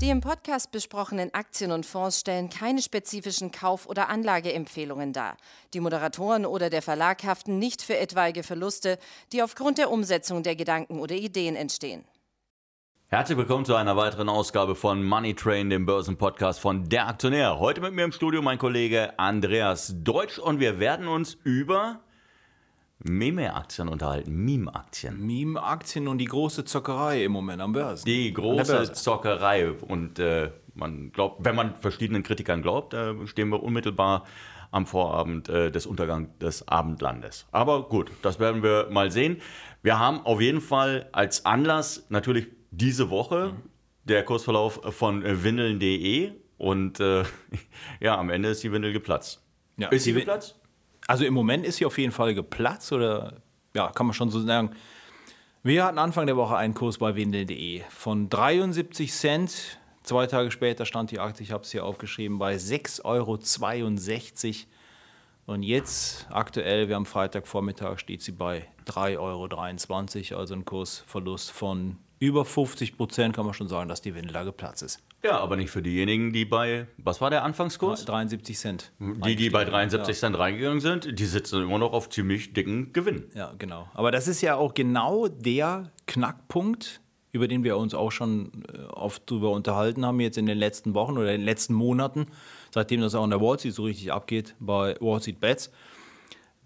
Die im Podcast besprochenen Aktien und Fonds stellen keine spezifischen Kauf- oder Anlageempfehlungen dar. Die Moderatoren oder der Verlag haften nicht für etwaige Verluste, die aufgrund der Umsetzung der Gedanken oder Ideen entstehen. Herzlich willkommen zu einer weiteren Ausgabe von Money Train, dem Börsenpodcast von Der Aktionär. Heute mit mir im Studio mein Kollege Andreas Deutsch und wir werden uns über Meme-Aktien unterhalten, Meme-Aktien. Meme-Aktien und die große Zockerei im Moment am Börsen. Die große Zockerei. Und äh, man glaubt, wenn man verschiedenen Kritikern glaubt, äh, stehen wir unmittelbar am Vorabend äh, des Untergangs des Abendlandes. Aber gut, das werden wir mal sehen. Wir haben auf jeden Fall als Anlass natürlich diese Woche mhm. der Kursverlauf von windeln.de und äh, ja, am Ende ist die Windel geplatzt. Ja, ist sie geplatzt? Also im Moment ist sie auf jeden Fall geplatzt oder ja, kann man schon so sagen. Wir hatten Anfang der Woche einen Kurs bei windel.de von 73 Cent. Zwei Tage später stand die Aktie, ich habe es hier aufgeschrieben, bei 6,62 Euro. Und jetzt, aktuell, wir haben Freitagvormittag, steht sie bei 3,23 Euro, also ein Kursverlust von über 50 Prozent, kann man schon sagen, dass die Windel geplatzt ist. Ja, aber nicht für diejenigen, die bei, was war der Anfangskurs? 73 Cent. Die, die bei 73 ja. Cent reingegangen sind, die sitzen immer noch auf ziemlich dicken Gewinn. Ja, genau. Aber das ist ja auch genau der Knackpunkt, über den wir uns auch schon äh, oft drüber unterhalten haben, jetzt in den letzten Wochen oder in den letzten Monaten, seitdem das auch in der Wall Street so richtig abgeht, bei Wall Street Bets,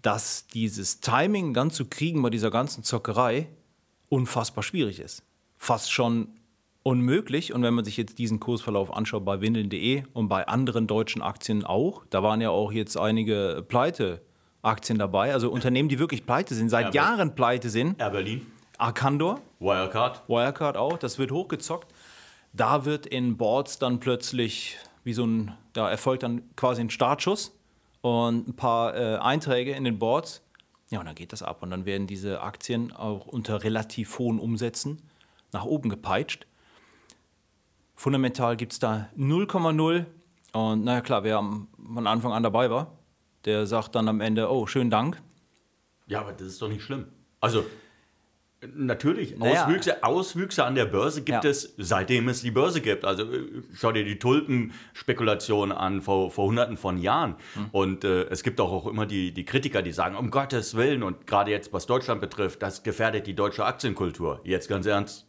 dass dieses Timing dann zu kriegen bei dieser ganzen Zockerei unfassbar schwierig ist. Fast schon unmöglich. Und wenn man sich jetzt diesen Kursverlauf anschaut bei windeln.de und bei anderen deutschen Aktien auch, da waren ja auch jetzt einige Pleite-Aktien dabei, also Unternehmen, die wirklich pleite sind, seit Air Jahren pleite sind. Air Berlin. Arcandor. Wirecard. Wirecard auch, das wird hochgezockt. Da wird in Boards dann plötzlich wie so ein, da erfolgt dann quasi ein Startschuss und ein paar äh, Einträge in den Boards. Ja, und dann geht das ab und dann werden diese Aktien auch unter relativ hohen Umsätzen nach oben gepeitscht. Fundamental gibt es da 0,0. Und naja, klar, wer von Anfang an dabei war, der sagt dann am Ende: Oh, schönen Dank. Ja, aber das ist doch nicht schlimm. Also, Natürlich, naja. Auswüchse, Auswüchse an der Börse gibt ja. es, seitdem es die Börse gibt. Also äh, schau dir die Tulpenspekulation an vor, vor hunderten von Jahren. Mhm. Und äh, es gibt auch, auch immer die, die Kritiker, die sagen, um Gottes Willen, und gerade jetzt, was Deutschland betrifft, das gefährdet die deutsche Aktienkultur. Jetzt ganz ernst,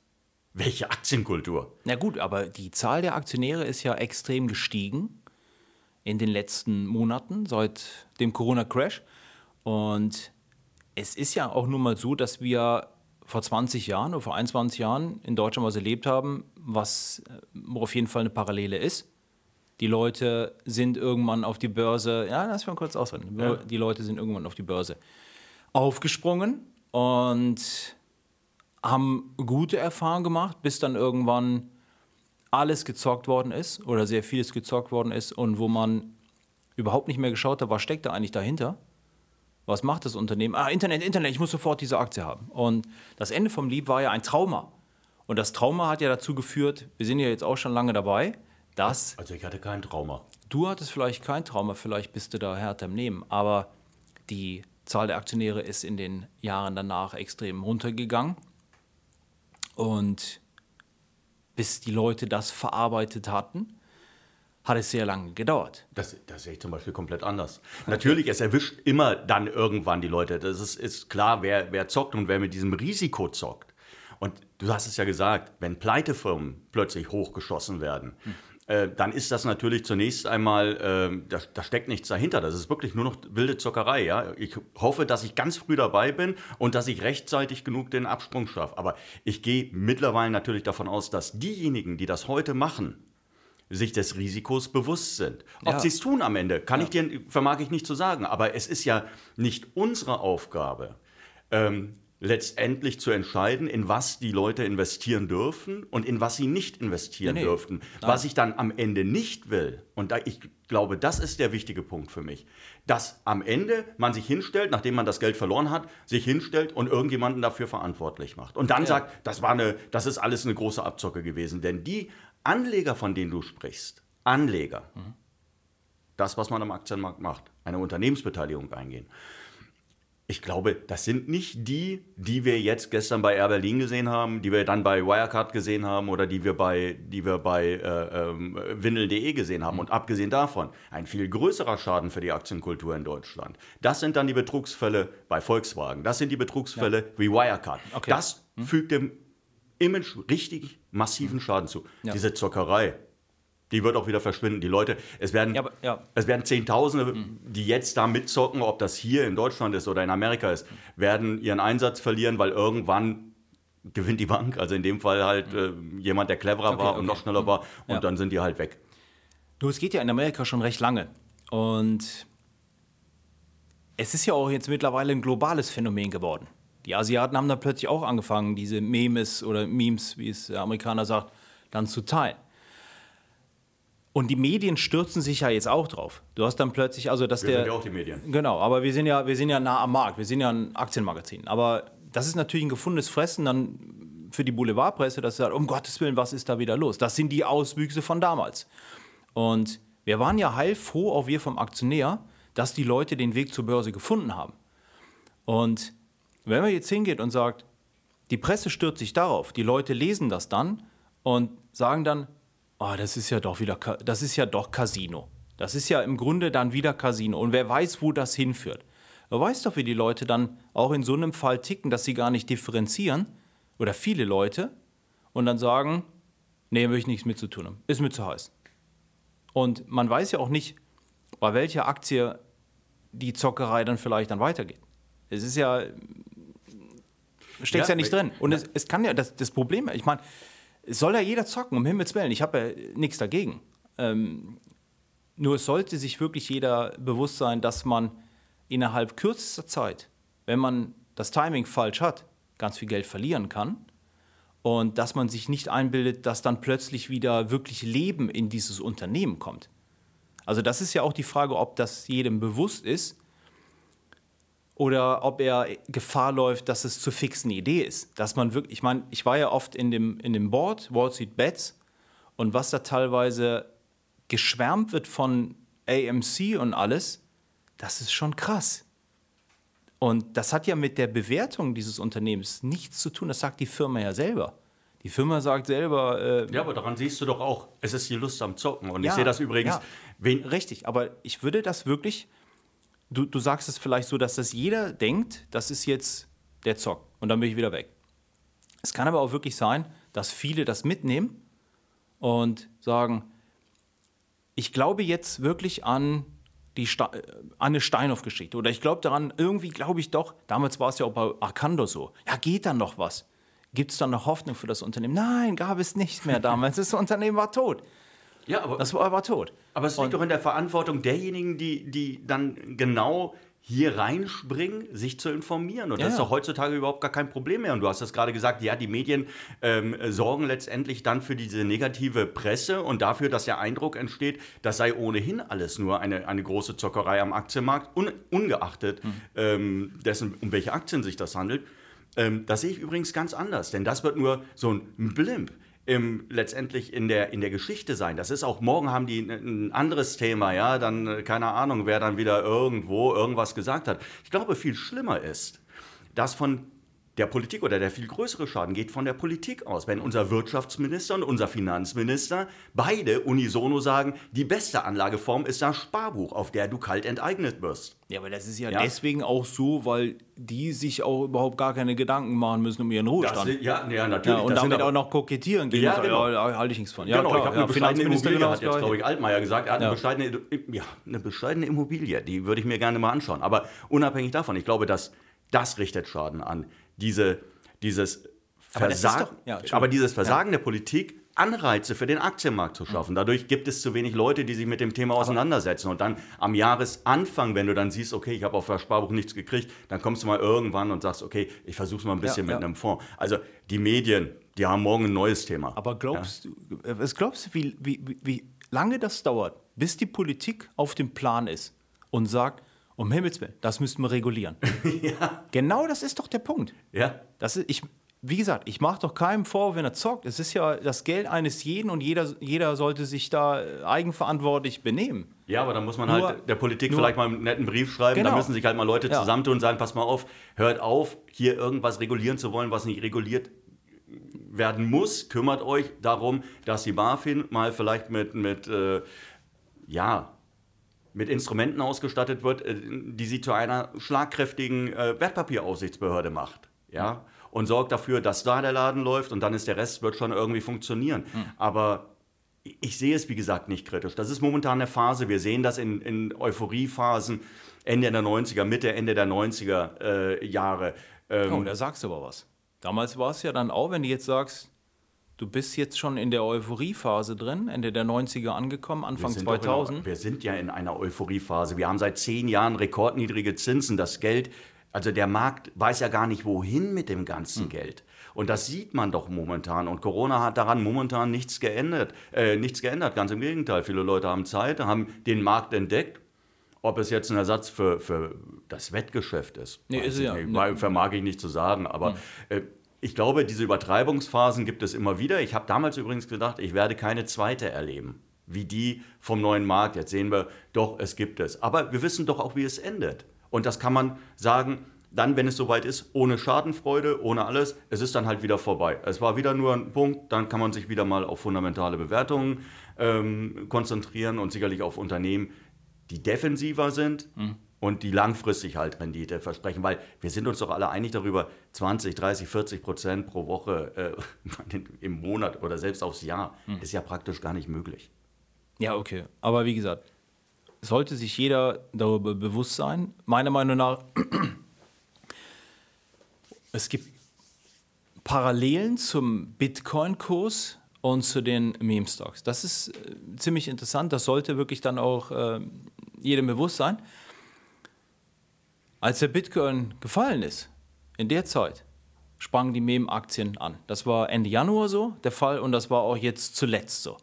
welche Aktienkultur? Na gut, aber die Zahl der Aktionäre ist ja extrem gestiegen in den letzten Monaten seit dem Corona-Crash. Und es ist ja auch nun mal so, dass wir vor 20 Jahren oder vor 21 Jahren in Deutschland was erlebt haben, was äh, auf jeden Fall eine Parallele ist. Die Leute sind irgendwann auf die Börse, ja, lass mal kurz ausreden. Ja. Die Leute sind irgendwann auf die Börse aufgesprungen und haben gute Erfahrungen gemacht, bis dann irgendwann alles gezockt worden ist oder sehr vieles gezockt worden ist und wo man überhaupt nicht mehr geschaut hat, was steckt da eigentlich dahinter? Was macht das Unternehmen? Ah, Internet, Internet, ich muss sofort diese Aktie haben. Und das Ende vom Lieb war ja ein Trauma. Und das Trauma hat ja dazu geführt, wir sind ja jetzt auch schon lange dabei, dass. Also ich hatte kein Trauma. Du hattest vielleicht kein Trauma, vielleicht bist du da härter im Nehmen. Aber die Zahl der Aktionäre ist in den Jahren danach extrem runtergegangen. Und bis die Leute das verarbeitet hatten, hat es sehr lange gedauert. Das, das sehe ich zum Beispiel komplett anders. Natürlich, es erwischt immer dann irgendwann die Leute. Das ist, ist klar, wer, wer zockt und wer mit diesem Risiko zockt. Und du hast es ja gesagt, wenn Pleitefirmen plötzlich hochgeschossen werden, hm. Äh, dann ist das natürlich zunächst einmal, äh, da, da, steckt nichts dahinter. Das ist wirklich nur noch wilde Zockerei. Ja? Ich hoffe, dass ich ganz früh dabei bin und dass ich rechtzeitig genug den Absprung schaffe. Aber ich gehe mittlerweile natürlich davon aus, dass diejenigen, die das heute machen, sich des Risikos bewusst sind. Ob ja. sie es tun am Ende, kann ja. ich dir, vermag ich nicht zu sagen. Aber es ist ja nicht unsere Aufgabe, ähm, letztendlich zu entscheiden, in was die Leute investieren dürfen und in was sie nicht investieren nee, nee. dürften. Was ich dann am Ende nicht will, und da, ich glaube, das ist der wichtige Punkt für mich, dass am Ende man sich hinstellt, nachdem man das Geld verloren hat, sich hinstellt und irgendjemanden dafür verantwortlich macht. Und dann ja. sagt, das, war eine, das ist alles eine große Abzocke gewesen. Denn die Anleger, von denen du sprichst, Anleger, mhm. das, was man am Aktienmarkt macht, eine Unternehmensbeteiligung eingehen, ich glaube, das sind nicht die, die wir jetzt gestern bei Air Berlin gesehen haben, die wir dann bei Wirecard gesehen haben oder die wir bei, die wir bei äh, ähm, Windel.de gesehen haben. Und abgesehen davon, ein viel größerer Schaden für die Aktienkultur in Deutschland. Das sind dann die Betrugsfälle bei Volkswagen. Das sind die Betrugsfälle ja. wie Wirecard. Okay. Das hm. fügt dem Image richtig massiven Schaden zu. Ja. Diese Zockerei, die wird auch wieder verschwinden. Die Leute, es werden, ja, ja. Es werden Zehntausende, mhm. die jetzt da mitzocken, ob das hier in Deutschland ist oder in Amerika ist, werden ihren Einsatz verlieren, weil irgendwann gewinnt die Bank. Also in dem Fall halt mhm. äh, jemand, der cleverer okay, war okay. und noch schneller mhm. war und ja. dann sind die halt weg. Du, es geht ja in Amerika schon recht lange und es ist ja auch jetzt mittlerweile ein globales Phänomen geworden. Die Asiaten haben da plötzlich auch angefangen, diese Memes oder Memes, wie es der Amerikaner sagt, dann zu teilen. Und die Medien stürzen sich ja jetzt auch drauf. Du hast dann plötzlich, also dass wir der. Sind ja auch die Medien. Genau, aber wir sind ja, wir sind ja nah am Markt, wir sind ja ein Aktienmagazin. Aber das ist natürlich ein gefundenes Fressen dann für die Boulevardpresse, dass sie sagt, um Gottes Willen, was ist da wieder los? Das sind die Auswüchse von damals. Und wir waren ja heilfroh, auch wir vom Aktionär, dass die Leute den Weg zur Börse gefunden haben. Und wenn man jetzt hingeht und sagt, die Presse stürzt sich darauf, die Leute lesen das dann und sagen dann, oh, das ist ja doch wieder, das ist ja doch Casino. Das ist ja im Grunde dann wieder Casino. Und wer weiß, wo das hinführt. Du weißt doch, wie die Leute dann auch in so einem Fall ticken, dass sie gar nicht differenzieren. Oder viele Leute. Und dann sagen, nee, will ich nichts mit zu tun haben. Ist mir zu heiß. Und man weiß ja auch nicht, bei welcher Aktie die Zockerei dann vielleicht dann weitergeht. Es ist ja, steckt ja, ja, nicht drin. Und ja. Es, es kann ja, das, das Problem, ich meine, soll ja jeder zocken, um Himmels Willen. Ich habe ja nichts dagegen. Ähm, nur sollte sich wirklich jeder bewusst sein, dass man innerhalb kürzester Zeit, wenn man das Timing falsch hat, ganz viel Geld verlieren kann. Und dass man sich nicht einbildet, dass dann plötzlich wieder wirklich Leben in dieses Unternehmen kommt. Also das ist ja auch die Frage, ob das jedem bewusst ist oder ob er Gefahr läuft, dass es zu fixen Idee ist. Dass man wirklich, ich meine, ich war ja oft in dem, in dem Board, Wall Street Bets, und was da teilweise geschwärmt wird von AMC und alles, das ist schon krass. Und das hat ja mit der Bewertung dieses Unternehmens nichts zu tun, das sagt die Firma ja selber. Die Firma sagt selber. Äh, ja, aber daran siehst du doch auch, es ist die Lust am Zocken. Und ja, ich sehe das übrigens. Ja, richtig, aber ich würde das wirklich du, du sagst es vielleicht so, dass das jeder denkt, das ist jetzt der Zock und dann bin ich wieder weg. Es kann aber auch wirklich sein, dass viele das mitnehmen und sagen, ich glaube jetzt wirklich an die Sta äh, an eine Steinhoff-Geschichte oder ich glaube daran, irgendwie glaube ich doch, damals war es ja auch bei Arcando so, ja geht dann noch was? Gibt es dann noch Hoffnung für das Unternehmen? Nein, gab es nicht mehr damals, das Unternehmen war tot. Ja, aber das war, war tot. Aber es liegt doch in der Verantwortung derjenigen, die, die dann genau hier reinspringen, sich zu informieren. Und ja, das ist doch heutzutage überhaupt gar kein Problem mehr. Und du hast das gerade gesagt, ja, die Medien ähm, sorgen letztendlich dann für diese negative Presse und dafür, dass der Eindruck entsteht, das sei ohnehin alles nur eine, eine große Zockerei am Aktienmarkt, un, ungeachtet hm. ähm, dessen, um welche Aktien sich das handelt. Ähm, das sehe ich übrigens ganz anders, denn das wird nur so ein Blimp im, letztendlich in der, in der Geschichte sein. Das ist auch, morgen haben die ein anderes Thema, ja, dann, äh, keine Ahnung, wer dann wieder irgendwo irgendwas gesagt hat. Ich glaube, viel schlimmer ist, dass von der Politik oder der viel größere Schaden geht von der Politik aus. Wenn unser Wirtschaftsminister und unser Finanzminister beide unisono sagen, die beste Anlageform ist das Sparbuch, auf der du kalt enteignet wirst. Ja, aber das ist ja, ja, deswegen auch so, weil die sich auch überhaupt gar keine Gedanken machen müssen um ihren Ruhestand. Das, ja, ja, natürlich. Ja, und damit auch noch kokettieren gegen ja, genau. ja, halte ich nichts von. Ja, genau, klar, ich habe eine bescheidene Immobilie, hat jetzt, glaube ich, Altmaier gesagt. Er hat eine, bescheidene, ja, eine bescheidene Immobilie, die würde ich mir gerne mal anschauen. Aber unabhängig davon, ich glaube, dass das richtet Schaden an diese, dieses Versagen, aber, ja, aber, dieses Versagen ja. der Politik, Anreize für den Aktienmarkt zu schaffen. Dadurch gibt es zu wenig Leute, die sich mit dem Thema auseinandersetzen. Und dann am Jahresanfang, wenn du dann siehst, okay, ich habe auf das Sparbuch nichts gekriegt, dann kommst du mal irgendwann und sagst, okay, ich versuche es mal ein bisschen ja, mit einem Fonds. Also die Medien, die haben morgen ein neues Thema. Aber glaubst du, was glaubst du, wie, wie, wie lange das dauert, bis die Politik auf dem Plan ist und sagt, um Himmels Willen, das müssten wir regulieren. ja. Genau das ist doch der Punkt. Ja. Das ist, ich, wie gesagt, ich mache doch keinem vor, wenn er zockt. Es ist ja das Geld eines jeden und jeder, jeder sollte sich da äh, eigenverantwortlich benehmen. Ja, aber da muss man Nur- halt der Politik nur- vielleicht mal einen netten Brief schreiben. Genau. Da müssen sich halt mal Leute Ja. zusammentun und sagen, pass mal auf, hört auf, hier irgendwas regulieren zu wollen, was nicht reguliert werden muss. Kümmert euch darum, dass die BaFin mal vielleicht mit, mit äh, ja, mit Instrumenten ausgestattet wird, äh, die sie zu einer schlagkräftigen äh, Wertpapieraufsichtsbehörde macht. Ja? Und sorgt dafür, dass da der Laden läuft und dann ist der Rest wird schon irgendwie funktionieren. Aber ich sehe es, wie gesagt, nicht kritisch. Das ist momentan eine Phase. Wir sehen das in, in Euphoriephasen Ende der 90er, Mitte, Ende der 90er äh, Jahre. Ähm, Oh, da sagst du aber was. Damals war es ja dann auch, wenn du jetzt sagst, du bist jetzt schon in der Euphoriephase drin, Ende der 90er angekommen, Anfang in 2000. einer- wir sind ja in einer Euphoriephase. Wir haben seit zehn Jahren rekordniedrige Zinsen. Das Geld, also der Markt weiß ja gar nicht, wohin mit dem ganzen Hm. Geld. Und das sieht man doch momentan. Und Corona hat daran momentan nichts geändert. Äh, nichts geändert. Ganz im Gegenteil. Viele Leute haben Zeit, haben den Markt entdeckt. Ob es jetzt ein Ersatz für, für das Wettgeschäft ist, Nee, ist ja. nicht. Nee. Hm. vermag ich nicht zu sagen. Aber äh, ich glaube, diese Übertreibungsphasen gibt es immer wieder. Ich habe damals übrigens gedacht, ich werde keine zweite erleben, wie die vom neuen Markt. Jetzt sehen wir, doch, es gibt es. Aber wir wissen doch auch, wie es endet. Und das kann man sagen, dann, wenn es soweit ist, ohne Schadenfreude, ohne alles, es ist dann halt wieder vorbei. Es war wieder nur ein Punkt, dann kann man sich wieder mal auf fundamentale Bewertungen ähm, konzentrieren und sicherlich auf Unternehmen, die defensiver sind und die langfristig halt Rendite versprechen. Weil wir sind uns doch alle einig darüber, 20, 30, 40 Prozent pro Woche äh, im Monat oder selbst aufs Jahr ist ja praktisch gar nicht möglich. Ja, okay. Aber wie gesagt, sollte sich jeder darüber bewusst sein. Meiner Meinung nach, es gibt Parallelen zum Bitcoin-Kurs und zu den Meme-Stocks. Das ist äh, ziemlich interessant. Das sollte wirklich dann auch äh, jedem bewusst sein. Als der Bitcoin gefallen ist, in der Zeit, sprangen die Meme-Aktien an. Das war Ende Januar so der Fall und das war auch jetzt zuletzt so.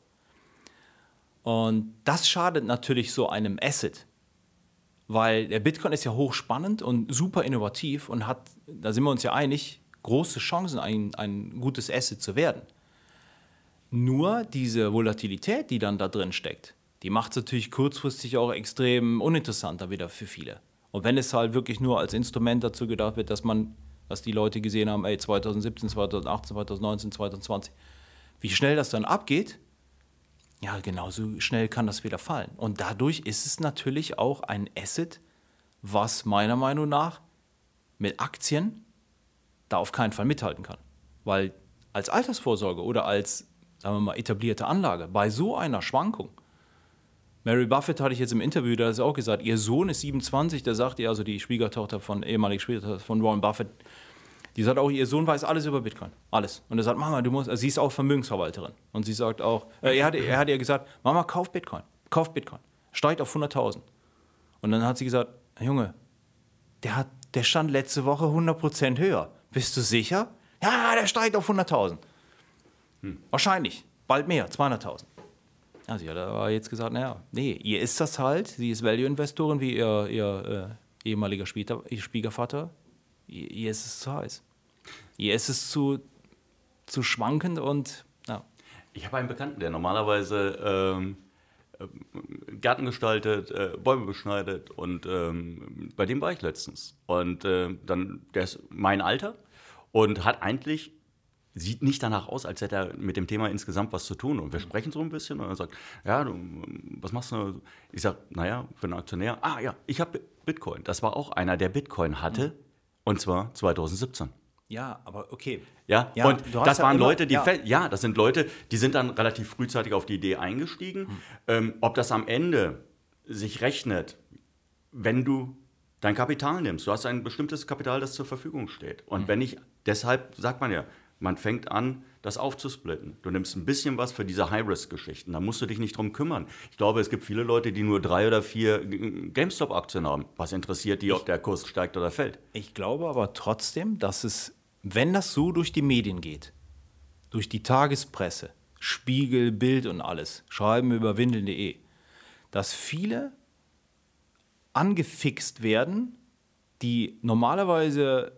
Und das schadet natürlich so einem Asset, weil der Bitcoin ist ja hochspannend und super innovativ und hat, da sind wir uns ja einig, große Chancen, ein, ein gutes Asset zu werden. Nur diese Volatilität, die dann da drin steckt, die macht es natürlich kurzfristig auch extrem uninteressanter wieder für viele. Und wenn es halt wirklich nur als Instrument dazu gedacht wird, dass man, dass die Leute gesehen haben, ey, 2017, 2018, 2019, 2020, wie schnell das dann abgeht, ja, genauso schnell kann das wieder fallen. Und dadurch ist es natürlich auch ein Asset, was meiner Meinung nach mit Aktien da auf keinen Fall mithalten kann. Weil als Altersvorsorge oder als, sagen wir mal, etablierte Anlage bei so einer Schwankung, Mary Buffett hatte ich jetzt im Interview, da hat sie auch gesagt, ihr Sohn ist 27, da sagt ihr, also die Schwiegertochter von, ehemalige Schwiegertochter von Warren Buffett, die sagt auch, ihr Sohn weiß alles über Bitcoin. Alles. Und er sagt, Mama, du musst, also sie ist auch Vermögensverwalterin. Und sie sagt auch, äh, er, hat, er hat ihr gesagt, Mama, kauf Bitcoin. Kauf Bitcoin. Steigt auf 100.000. Und dann hat sie gesagt, Junge, der, hat, der stand letzte Woche 100% höher. Bist du sicher? Ja, der steigt auf 100.000. Wahrscheinlich. Bald mehr, 200.000. Ja, sie hat aber jetzt gesagt, naja, nee, ihr ist das halt. Sie ist Value-Investorin wie ihr, ihr äh, ehemaliger Schwiegervater. Ihr, ihr ist es zu heiß. Ihr ist es zu, zu schwankend und ja. Ich habe einen Bekannten, der normalerweise ähm, äh, Gärten gestaltet, äh, Bäume beschneidet und ähm, bei dem war ich letztens. Und äh, dann, der ist mein Alter und hat eigentlich, sieht nicht danach aus, als hätte er mit dem Thema insgesamt was zu tun. Und wir sprechen so ein bisschen und er sagt, ja, du, was machst du? Ich sage, naja, für einen Aktionär, ah ja, ich habe Bitcoin. Das war auch einer, der Bitcoin hatte und zwar 2017. Ja, aber okay. Ja, Ja, und das waren immer- Leute, die, ja. ja. das sind Leute, die sind dann relativ frühzeitig auf die Idee eingestiegen. Ähm, ob das am Ende sich rechnet, wenn du dein Kapital nimmst. Du hast ein bestimmtes Kapital, das zur Verfügung steht. Und wenn ich, deshalb sagt man ja, man fängt an, das aufzusplitten. Du nimmst ein bisschen was für diese High-Risk-Geschichten. Da musst du dich nicht drum kümmern. Ich glaube, es gibt viele Leute, die nur drei oder vier GameStop-Aktien haben. Was interessiert die, ob der Kurs steigt oder fällt? Ich glaube aber trotzdem, dass es, wenn das so durch die Medien geht, durch die Tagespresse, Spiegel, Bild und alles, schreiben über windeln.de, dass viele angefixt werden, die normalerweise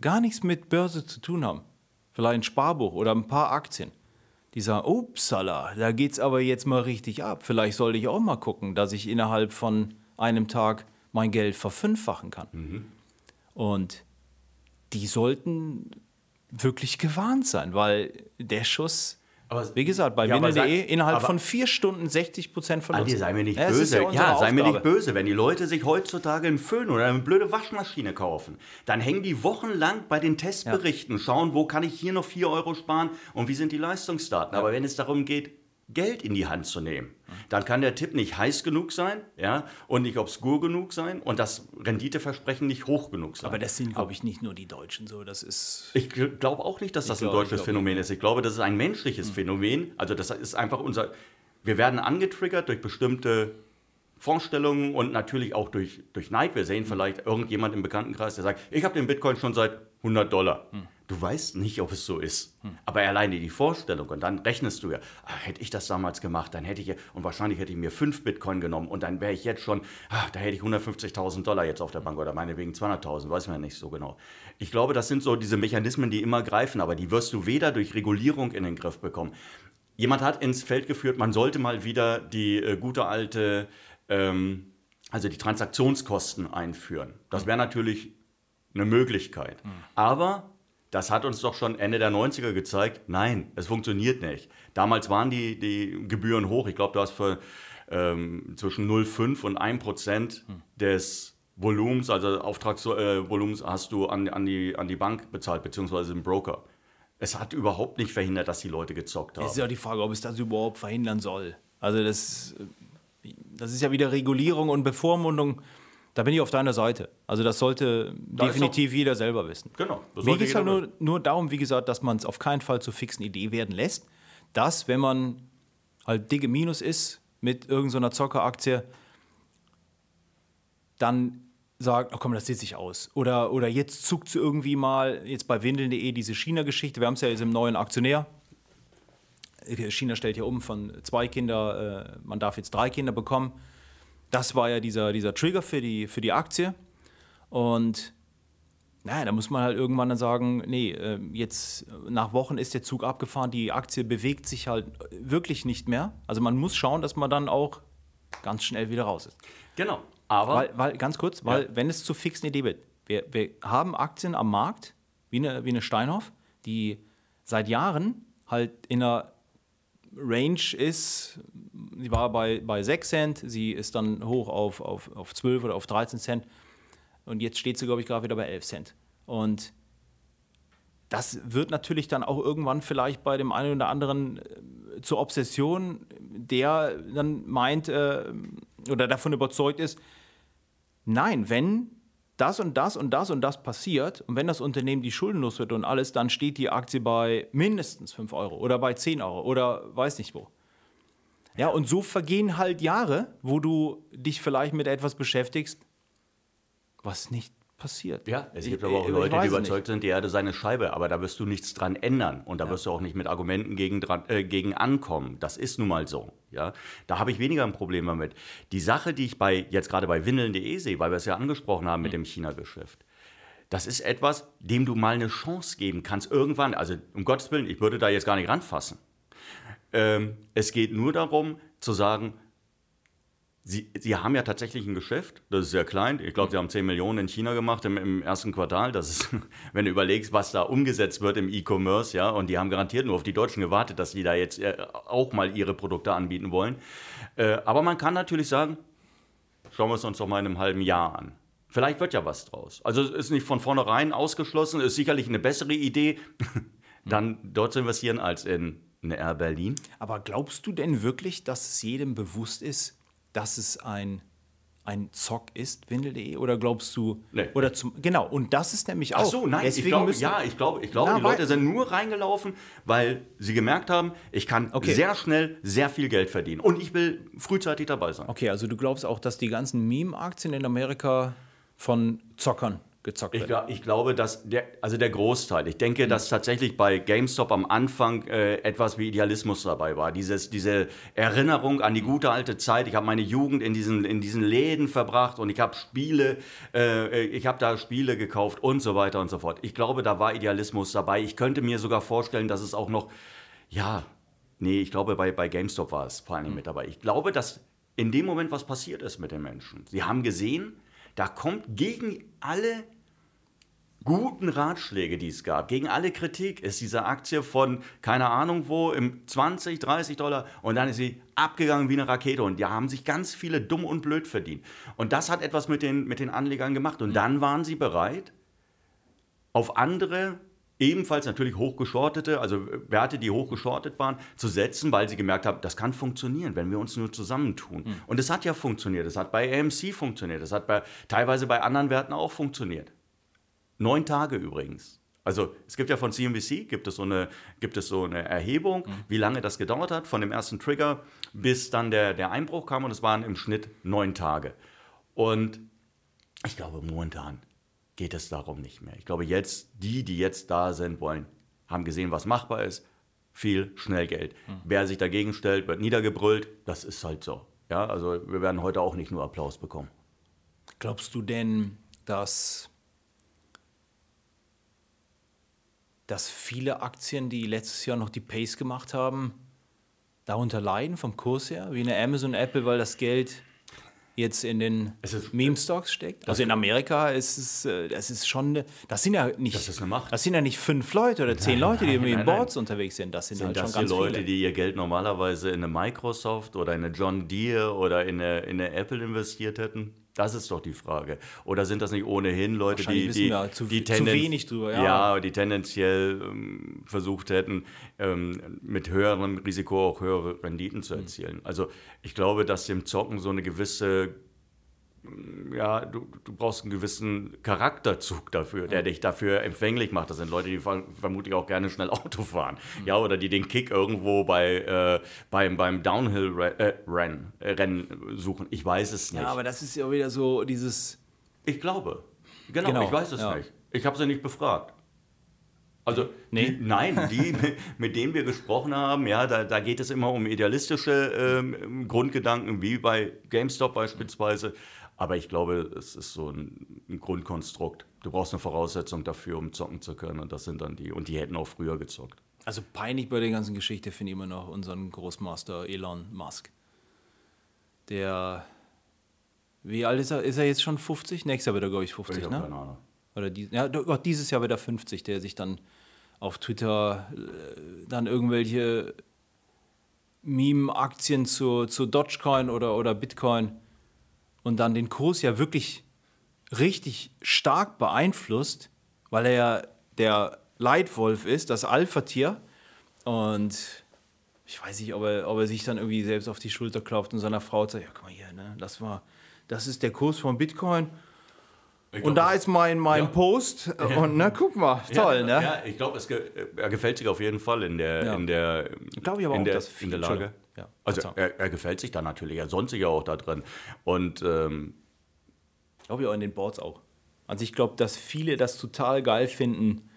gar nichts mit Börse zu tun haben. Vielleicht ein Sparbuch oder ein paar Aktien, die sagen, upsala, da geht's aber jetzt mal richtig ab. Vielleicht sollte ich auch mal gucken, dass ich innerhalb von einem Tag mein Geld verfünffachen kann. Mhm. Und die sollten wirklich gewarnt sein, weil der Schuss, Aber- wie gesagt, bei Ja, sei- innerhalb aber- von vier Stunden 60 Prozent Verlust. Andi, sei mir nicht Ja, böse. unsere Ja, sei mir nicht böse. Wenn die Leute sich heutzutage einen Föhn oder eine blöde Waschmaschine kaufen, dann hängen die wochenlang bei den Testberichten, schauen, wo kann ich hier noch 4 Euro sparen und wie sind die Leistungsdaten. Aber wenn es darum geht, Geld in die Hand zu nehmen, dann kann der Tipp nicht heiß genug sein ja, und nicht obskur genug sein und das Renditeversprechen nicht hoch genug sein. Aber das sind, glaube ich, nicht nur die Deutschen so. Das ist. Ich glaube auch nicht, dass das ein ich deutsches Phänomen ist. Ich glaube, das ist ein menschliches Phänomen. Also das ist einfach unser. Wir werden angetriggert durch bestimmte Vorstellungen und natürlich auch durch, durch Neid. Wir sehen vielleicht irgendjemand im Bekanntenkreis, der sagt, ich habe den Bitcoin schon seit 100 Dollar. Du weißt nicht, ob es so ist. Aber alleine die Vorstellung und dann rechnest du ja, ah, hätte ich das damals gemacht, dann hätte ich, ja- und wahrscheinlich hätte ich mir 5 Bitcoin genommen und dann wäre ich jetzt schon, ah, da hätte ich 150.000 Dollar jetzt auf der Bank oder meinetwegen 200.000, weiß man ja nicht so genau. Ich glaube, das sind so diese Mechanismen, die immer greifen, aber die wirst du weder durch Regulierung in den Griff bekommen. Jemand hat ins Feld geführt, man sollte mal wieder die äh, gute alte, ähm, also die Transaktionskosten einführen. Das wäre natürlich eine Möglichkeit. Aber das hat uns doch schon Ende der 90er gezeigt, nein, es funktioniert nicht. Damals waren die, die Gebühren hoch. Ich glaube, du hast für ähm, zwischen 0,5 und 1 Prozent des Volumens, also Auftragsvolumens, hast du an, an, die, an die Bank bezahlt, beziehungsweise den Broker. Es hat überhaupt nicht verhindert, dass die Leute gezockt haben. Es ist ja die Frage, ob es das überhaupt verhindern soll. Also das, das ist ja wieder Regulierung und Bevormundung. Da bin ich auf deiner Seite. Also das sollte Da definitiv jeder selber wissen. Genau, Mir geht es halt nur, nur darum, wie gesagt, dass man es auf keinen Fall zur fixen Idee werden lässt, dass, wenn man halt dicke Minus ist mit irgendeiner Zockeraktie, dann sagt, oh komm, das sieht sich aus. Oder, oder jetzt zuckt sie irgendwie mal, jetzt bei Windeln.de diese China-Geschichte, wir haben es ja jetzt im neuen Aktionär. China stellt ja um von zwei Kinder, äh, man darf jetzt drei Kinder bekommen. Das war ja dieser, dieser Trigger für die, für die Aktie. Und naja, da muss man halt irgendwann dann sagen, nee, äh, jetzt nach Wochen ist der Zug abgefahren, die Aktie bewegt sich halt wirklich nicht mehr. Also man muss schauen, dass man dann auch ganz schnell wieder raus ist. Genau. Aber Weil, weil ganz kurz, weil Ja. wenn es zu fixen Idee wird, wir, wir haben Aktien am Markt, wie eine, wie eine Steinhoff, die seit Jahren halt in einer Range ist, sie war bei, bei 6 Cent, sie ist dann hoch auf, auf, auf 12 oder auf 13 Cent und jetzt steht sie, glaube ich, gerade wieder bei 11 Cent. Und das wird natürlich dann auch irgendwann vielleicht bei dem einen oder anderen äh, zur Obsession, der dann meint äh, oder davon überzeugt ist, nein, wenn das und das und das und das passiert und wenn das Unternehmen die schuldenlos wird und alles, dann steht die Aktie bei mindestens 5 Euro oder bei 10 Euro oder weiß nicht wo. Ja, und so vergehen halt Jahre, wo du dich vielleicht mit etwas beschäftigst, was nicht passiert. Ja, es Ich- gibt aber auch ich- ich Leute, die weiß es überzeugt sind, die Erde sei eine Scheibe, aber da wirst du nichts dran ändern und da wirst du auch nicht mit Argumenten gegen, dran, äh, gegen ankommen. Das ist nun mal so. Ja? Da habe ich weniger ein Problem damit. Die Sache, die ich bei, jetzt gerade bei windeln.de sehe, weil wir es ja angesprochen haben mit dem China-Geschäft, das ist etwas, dem du mal eine Chance geben kannst irgendwann. Also um Gottes Willen, ich würde da jetzt gar nicht ranfassen. Ähm, es geht nur darum zu sagen, Sie, Sie haben ja tatsächlich ein Geschäft, das ist sehr klein. Ich glaube, Sie haben 10 Millionen in China gemacht im, im ersten Quartal. Das ist, wenn du überlegst, was da umgesetzt wird im E-Commerce, ja, und die haben garantiert nur auf die Deutschen gewartet, dass die da jetzt äh, auch mal ihre Produkte anbieten wollen. Äh, aber man kann natürlich sagen, schauen wir es uns doch mal in einem halben Jahr an. Vielleicht wird ja was draus. Also es ist nicht von vornherein ausgeschlossen, ist sicherlich eine bessere Idee, dann dort zu investieren als in eine Air Berlin. Aber glaubst du denn wirklich, dass es jedem bewusst ist, dass es ein, ein Zock ist, Windel.de? Oder glaubst du, Nee. oder zum, genau, und das ist nämlich auch. Ach so, nein, ich Deswegen glaube, müssen- ja, ich glaube, ich glaube, Na, die Leute sind nur reingelaufen, weil sie gemerkt haben, ich kann Okay. sehr schnell sehr viel Geld verdienen und ich will frühzeitig dabei sein. Okay, also du glaubst auch, dass die ganzen Meme-Aktien in Amerika von Zockern gezockt Ich, wird. glaub, ich glaube, dass der, also der Großteil, ich denke, dass tatsächlich bei GameStop am Anfang äh, etwas wie Idealismus dabei war. Dieses, diese Erinnerung an die gute alte Zeit. Ich habe meine Jugend in diesen, in diesen Läden verbracht und ich habe Spiele, äh, ich habe da Spiele gekauft und so weiter und so fort. Ich glaube, da war Idealismus dabei. Ich könnte mir sogar vorstellen, dass es auch noch, ja, nee, ich glaube, bei, bei GameStop war es vor allem mit dabei. Ich glaube, dass in dem Moment was passiert ist mit den Menschen. Sie haben gesehen, da kommt gegen alle guten Ratschläge, die es gab, gegen alle Kritik, ist diese Aktie von, keine Ahnung wo, im 20, 30 Dollar und dann ist sie abgegangen wie eine Rakete und die haben sich ganz viele dumm und blöd verdient. Und das hat etwas mit den, mit den Anlegern gemacht und dann waren sie bereit, auf andere ebenfalls natürlich hochgeschortete, also Werte, die hochgeschortet waren, zu setzen, weil sie gemerkt haben, das kann funktionieren, wenn wir uns nur zusammentun. Und es hat ja funktioniert. Es hat bei AMC funktioniert. Es hat bei, teilweise bei anderen Werten auch funktioniert. Neun Tage übrigens. Also es gibt ja von CNBC, gibt es so eine, gibt es so eine Erhebung, wie lange das gedauert hat, von dem ersten Trigger bis dann der, der Einbruch kam und es waren im Schnitt neun Tage. Und ich glaube, momentan geht es darum nicht mehr. Ich glaube, jetzt, die, die jetzt da sind, wollen, haben gesehen, was machbar ist, viel Schnellgeld. Wer sich dagegen stellt, wird niedergebrüllt, das ist halt so. Ja, also wir werden heute auch nicht nur Applaus bekommen. Glaubst du denn, dass, dass viele Aktien, die letztes Jahr noch die Pace gemacht haben, darunter leiden vom Kurs her, wie eine Amazon, Apple, weil das Geld jetzt in den ist- Meme-Stocks steckt? Also in Amerika ist es, äh, das ist schon, das sind ja nicht, Das ist eine Macht. das sind ja nicht fünf Leute oder zehn Leute, die nein, in nein, nein. Boards unterwegs sind. Das sind, Sind halt das schon ganz Leute, viele. die ihr Geld normalerweise in eine Microsoft oder in eine John Deere oder in eine, in eine Apple investiert hätten? Das ist doch die Frage. Oder sind das nicht ohnehin Leute, die, die, wir zu- die zu wenig drüber, ja. ja, die tendenziell ähm, versucht hätten, ähm, mit höherem Risiko auch höhere Renditen zu erzielen. Also ich glaube, dass dem Zocken so eine gewisse ja, du, du brauchst einen gewissen Charakterzug dafür, der dich dafür empfänglich macht. Das sind Leute, die ver- vermutlich auch gerne schnell Auto fahren. Ja, oder die den Kick irgendwo bei, äh, beim, beim Downhill-Rennen äh, Rennen suchen. Ich weiß es nicht. Ja, aber das ist ja wieder so dieses, ich glaube. Genau, Genau, ich weiß es ja. nicht. Ich habe sie nicht befragt. Also, Nee? die, nein, die, mit denen wir gesprochen haben, ja, da, da geht es immer um idealistische ähm, Grundgedanken, wie bei GameStop beispielsweise. Aber ich glaube, es ist so ein, ein Grundkonstrukt. Du brauchst eine Voraussetzung dafür, um zocken zu können. Und das sind dann die. Und die hätten auch früher gezockt. Also peinlich bei der ganzen Geschichte finde ich immer noch unseren Großmaster Elon Musk. Der, wie alt ist er? Ist er jetzt schon 50? Nächstes Jahr wird er, glaube ich, 50, Ich ne? habe keine Ahnung. Oder die, ja, doch, dieses Jahr wird er 50, der sich dann auf Twitter äh, dann irgendwelche Meme-Aktien zu, zu Dogecoin oder, oder Bitcoin und dann den Kurs ja wirklich richtig stark beeinflusst, weil er ja der Leitwolf ist, das Alpha-Tier. Und ich weiß nicht, ob er, ob er sich dann irgendwie selbst auf die Schulter klopft und seiner Frau sagt, ja, guck mal hier, ne, das war, das ist der Kurs von Bitcoin. Ich Und glaub, da ist mein, mein Ja. Post. Und na, guck mal, toll, ja, ne? Ja, ich glaube, ge er gefällt sich auf jeden Fall in der, in der, Glaube ich aber in auch, der, dass in der Lage. Ja, also er, er gefällt sich da natürlich, er sonnt sich ja auch da drin. Und ähm, Glaube ich auch in den Boards auch. Also ich glaube, dass viele das total geil finden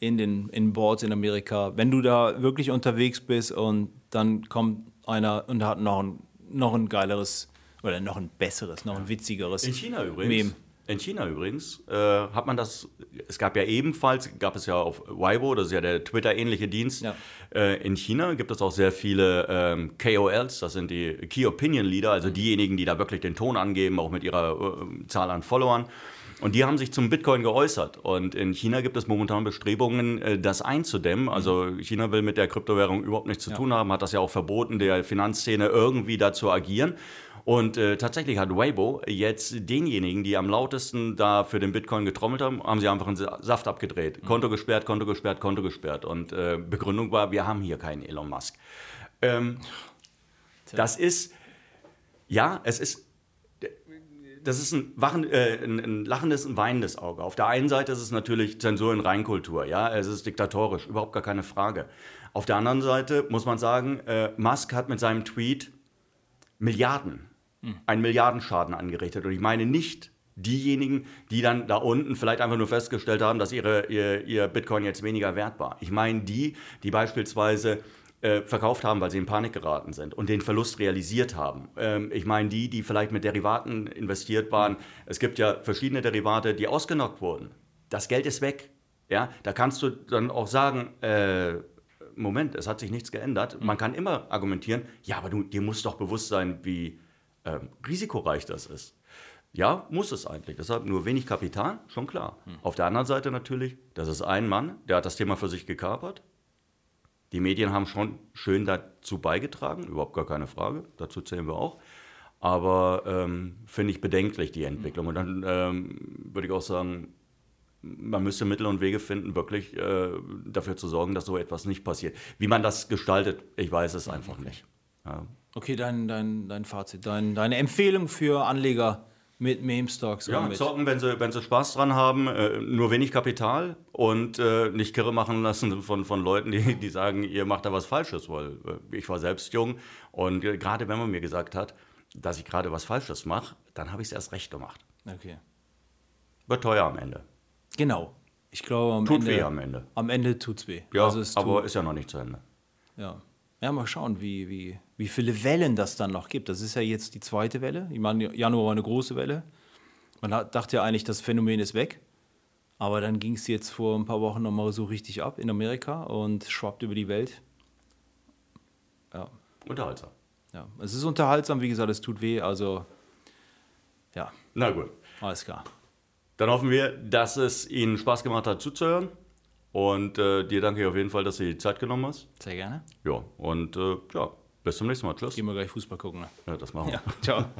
in den in Boards in Amerika. Wenn du da wirklich unterwegs bist und dann kommt einer und hat noch ein, noch ein geileres oder noch ein besseres, noch ein witzigeres In China übrigens. Meme. In China übrigens äh, hat man das, es gab ja ebenfalls, gab es ja auf Weibo, das ist ja der Twitter-ähnliche Dienst. Ja. Äh, in China gibt es auch sehr viele ähm, KOLs, das sind die Key Opinion Leader, also diejenigen, die da wirklich den Ton angeben, auch mit ihrer äh, Zahl an Followern. Und die haben sich zum Bitcoin geäußert. Und in China gibt es momentan Bestrebungen, äh, das einzudämmen. Also China will mit der Kryptowährung überhaupt nichts zu tun haben, hat das ja auch verboten, der Finanzszene irgendwie da zu agieren. Und äh, tatsächlich hat Weibo jetzt denjenigen, die am lautesten da für den Bitcoin getrommelt haben, haben sie einfach einen Sa- Saft abgedreht. Konto gesperrt, Konto gesperrt, Konto gesperrt. Und äh, Begründung war, wir haben hier keinen Elon Musk. Ähm, das ist, ja, es ist, das ist ein, wachen, äh, ein, ein lachendes, ein weinendes Auge. Auf der einen Seite ist es natürlich Zensur in Reinkultur, ja, es ist diktatorisch, überhaupt gar keine Frage. Auf der anderen Seite muss man sagen, äh, Musk hat mit seinem Tweet Milliarden, einen Milliardenschaden angerichtet. Und ich meine nicht diejenigen, die dann da unten vielleicht einfach nur festgestellt haben, dass ihre, ihr, ihr Bitcoin jetzt weniger wert war. Ich meine die, die beispielsweise äh, verkauft haben, weil sie in Panik geraten sind und den Verlust realisiert haben. Ähm, ich meine die, die vielleicht mit Derivaten investiert waren. Es gibt ja verschiedene Derivate, die ausgenockt wurden. Das Geld ist weg. Ja, da kannst du dann auch sagen, äh, Moment, es hat sich nichts geändert. Man kann immer argumentieren, ja, aber du, dir muss doch bewusst sein, wie ähm, risikoreich das ist. Ja, muss es eigentlich. Deshalb nur wenig Kapital, schon klar. Hm. Auf der anderen Seite natürlich, das ist ein Mann, der hat das Thema für sich gekapert. Die Medien haben schon schön dazu beigetragen, überhaupt gar keine Frage, dazu zählen wir auch. Aber ähm, finde ich bedenklich, die Entwicklung. Und dann ähm, würde ich auch sagen, man müsste Mittel und Wege finden, wirklich äh, dafür zu sorgen, dass so etwas nicht passiert. Wie man das gestaltet, ich weiß es einfach nicht. Ja. Okay, dein, dein, dein Fazit, dein, deine Empfehlung für Anleger mit Meme-Stocks. Ja, mit zocken, wenn sie, wenn sie Spaß dran haben, äh, nur wenig Kapital und äh, nicht kirre machen lassen von, von Leuten, die, die sagen, ihr macht da was Falsches, weil äh, ich war selbst jung und äh, gerade wenn man mir gesagt hat, dass ich gerade was Falsches mache, dann habe ich es erst recht gemacht. Okay. Wird teuer am Ende. Genau. Ich glaube, am tut Ende. weh am Ende. Am Ende tut es weh. Ja, also aber ist ja noch nicht zu Ende. Ja. Ja, mal schauen, wie, wie, wie viele Wellen das dann noch gibt. Das ist ja jetzt die zweite Welle. Ich meine, Januar war eine große Welle. Man dachte ja eigentlich, das Phänomen ist weg. Aber dann ging es jetzt vor ein paar Wochen nochmal so richtig ab in Amerika und schwappt über die Welt. Ja. Unterhaltsam. Ja, es ist unterhaltsam, wie gesagt, es tut weh, also ja. Na gut. Alles klar. Dann hoffen wir, dass es Ihnen Spaß gemacht hat zuzuhören. Und äh, dir danke ich auf jeden Fall, dass du die Zeit genommen hast. Sehr gerne. Ja, und äh, ja, bis zum nächsten Mal. Tschüss. Gehen wir gleich Fußball gucken. Ne? Ja, das machen wir. Ja, ciao.